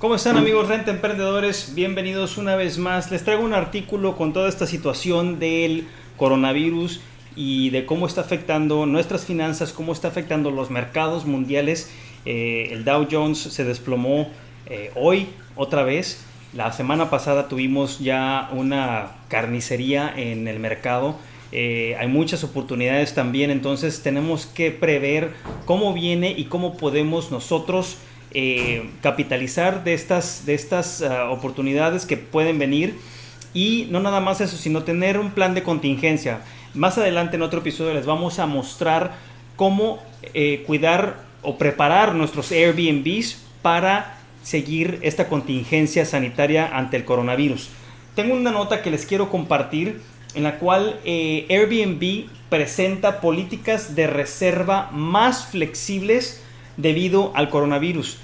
¿Cómo están amigos Renta Emprendedores? Bienvenidos una vez más. Les traigo un artículo con toda esta situación del coronavirus y de cómo está afectando nuestras finanzas, cómo está afectando los mercados mundiales. Eh, el Dow Jones se desplomó eh, hoy otra vez. La semana pasada tuvimos ya una carnicería en el mercado. Eh, hay muchas oportunidades también, entonces tenemos que prever cómo viene y cómo podemos nosotros eh, capitalizar de estas, de estas ah, oportunidades que pueden venir. Y no nada más eso, sino tener un plan de contingencia. Más adelante en otro episodio les vamos a mostrar cómo eh, cuidar o preparar nuestros Airbnbs para seguir esta contingencia sanitaria ante el coronavirus. Tengo una nota que les quiero compartir en la cual eh, Airbnb presenta políticas de reserva más flexibles debido al coronavirus.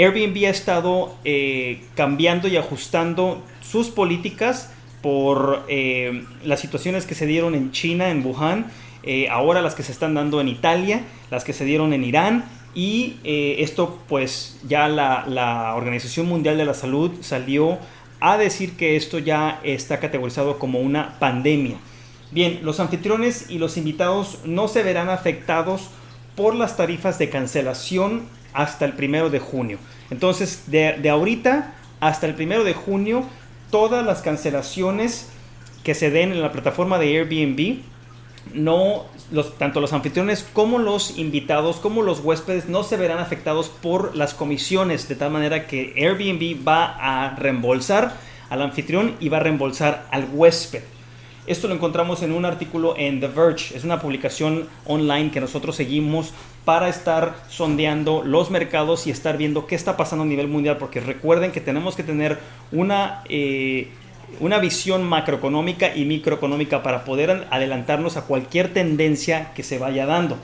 Airbnb ha estado eh, cambiando y ajustando sus políticas por eh, las situaciones que se dieron en China, en Wuhan, eh, ahora las que se están dando en Italia, las que se dieron en Irán y esto pues ya la Organización Mundial de la Salud salió a decir que esto ya está categorizado como una pandemia. Bien, los anfitriones y los invitados no se verán afectados por las tarifas de cancelación hasta el primero de junio. Entonces, de, de ahorita hasta el primero de junio, todas las cancelaciones que se den en la plataforma de Airbnb, no, tanto los anfitriones como los invitados, como los huéspedes, no se verán afectados por las comisiones, de tal manera que Airbnb va a reembolsar al anfitrión y va a reembolsar al huésped. Esto lo encontramos en un artículo en The Verge. Es una publicación online que nosotros seguimos para estar sondeando los mercados y estar viendo qué está pasando a nivel mundial. Porque recuerden que tenemos que tener una, eh, una visión macroeconómica y microeconómica para poder adelantarnos a cualquier tendencia que se vaya dando.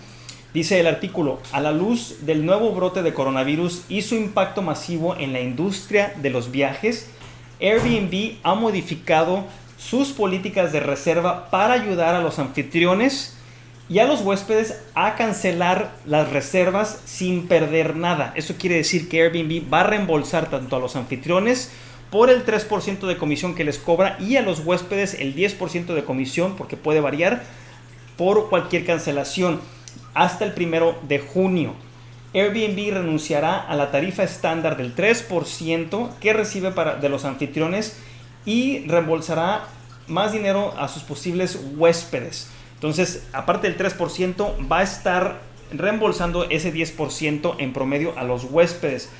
Dice el artículo, a la luz del nuevo brote de coronavirus y su impacto masivo en la industria de los viajes, Airbnb ha modificado sus políticas de reserva para ayudar a los anfitriones y a los huéspedes a cancelar las reservas sin perder nada. Eso quiere decir que Airbnb va a reembolsar tanto a los anfitriones por el 3% de comisión que les cobra y a los huéspedes el 10% de comisión porque puede variar por cualquier cancelación hasta el primero de junio. Airbnb renunciará a la tarifa estándar del 3% que recibe para, de los anfitriones y reembolsará más dinero a sus posibles huéspedes. Entonces, aparte del 3%, va a estar reembolsando ese 10% en promedio a los huéspedes.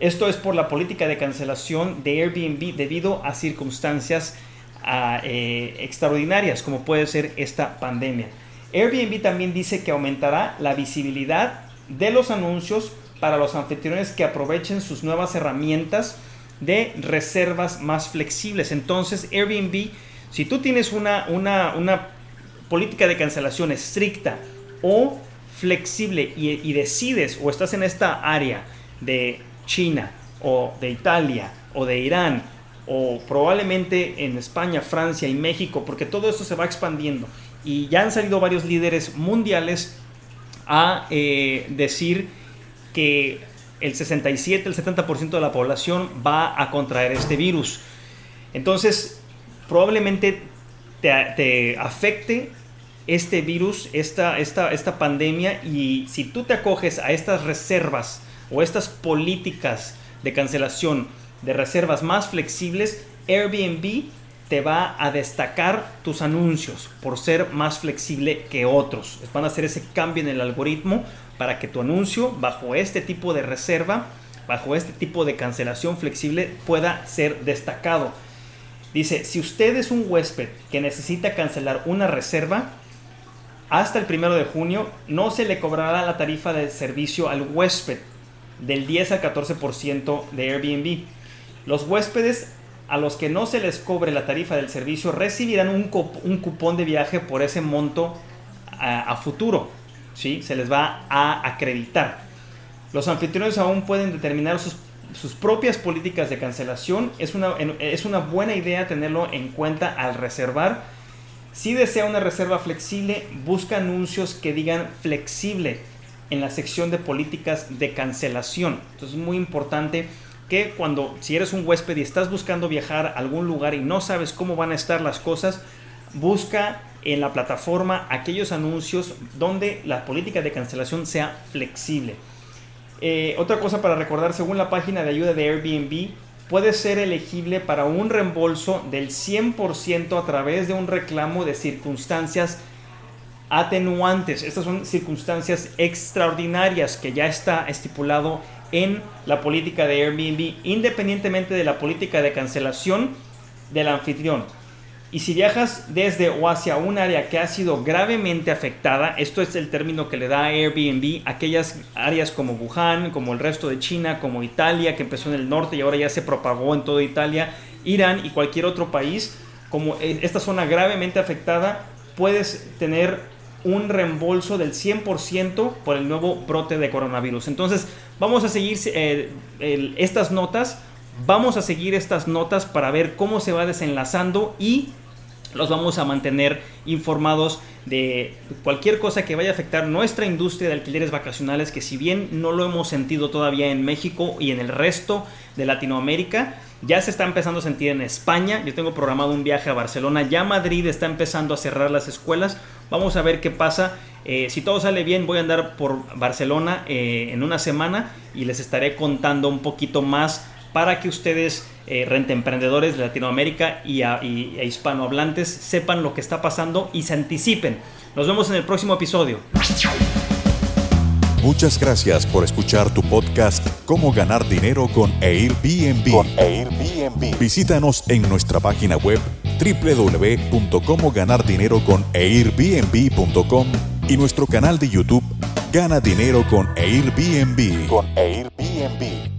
Esto es por la política de cancelación de Airbnb debido a circunstancias ah, eh, extraordinarias como puede ser esta pandemia. Airbnb también dice que aumentará la visibilidad de los anuncios para los anfitriones que aprovechen sus nuevas herramientas de reservas más flexibles. Entonces, Airbnb, si tú tienes una, una, una política de cancelación estricta o flexible y, decides o estás en esta área de China o de Italia o de Irán o probablemente en España, Francia y México, porque todo esto se va expandiendo y ya han salido varios líderes mundiales a eh, decir que el 67, el 70% de la población va a contraer este virus. Entonces, probablemente te, te afecte este virus, esta, esta, esta pandemia, y si tú te acoges a estas reservas o estas políticas de cancelación de reservas más flexibles, Airbnb te va a destacar tus anuncios por ser más flexible que otros. Van a hacer ese cambio en el algoritmo para que tu anuncio bajo este tipo de reserva, bajo este tipo de cancelación flexible pueda ser destacado. Dice, si usted es un huésped que necesita cancelar una reserva, hasta el primero de junio no se le cobrará la tarifa de servicio al huésped. del 10 al 14% de Airbnb. Los huéspedes a los que no se les cobre la tarifa del servicio recibirán un, un cupón de viaje por ese monto a, futuro. ¿Sí? Se les va a acreditar. Los anfitriones aún pueden determinar sus, sus propias políticas de cancelación. Es una, es una buena idea tenerlo en cuenta al reservar. Si desea una reserva flexible, busca anuncios que digan flexible en la sección de políticas de cancelación. Entonces es muy importante que cuando, si eres un huésped y estás buscando viajar a algún lugar y no sabes cómo van a estar las cosas, busca en la plataforma aquellos anuncios donde la política de cancelación sea flexible. Eh, otra cosa para recordar, según la página de ayuda de Airbnb, puede ser elegible para un reembolso del 100% a través de un reclamo de circunstancias atenuantes. Estas son circunstancias extraordinarias que ya está estipulado en la política de Airbnb, independientemente de la política de cancelación del anfitrión. Y si viajas desde o hacia un área que ha sido gravemente afectada, esto es el término que le da Airbnb, aquellas áreas como Wuhan, como el resto de China, como Italia, que empezó en el norte y ahora ya se propagó en toda Italia, Irán y cualquier otro país, como e, esta zona gravemente afectada, puedes tener un reembolso del 100% por el nuevo brote de coronavirus. Entonces, vamos a seguir eh, estas notas, vamos a seguir estas notas para ver cómo se va desenlazando y los vamos a mantener informados de cualquier cosa que vaya a afectar nuestra industria de alquileres vacacionales, que si bien no lo hemos sentido todavía en México y en el resto de Latinoamérica, ya se está empezando a sentir en España. Yo tengo programado un viaje a Barcelona, ya Madrid está empezando a cerrar las escuelas. Vamos a ver qué pasa. Eh, si todo sale bien, voy a andar por Barcelona eh, en una semana y les estaré contando un poquito más para que ustedes, eh, emprendedores de Latinoamérica y, y hispanohablantes, sepan lo que está pasando y se anticipen. Nos vemos en el próximo episodio. Muchas gracias por escuchar tu podcast Cómo ganar dinero con Airbnb. Con Airbnb. Visítanos en nuestra página web www.comoganardineroconairbnb.com y nuestro canal de YouTube Gana Dinero con Airbnb. Con Airbnb.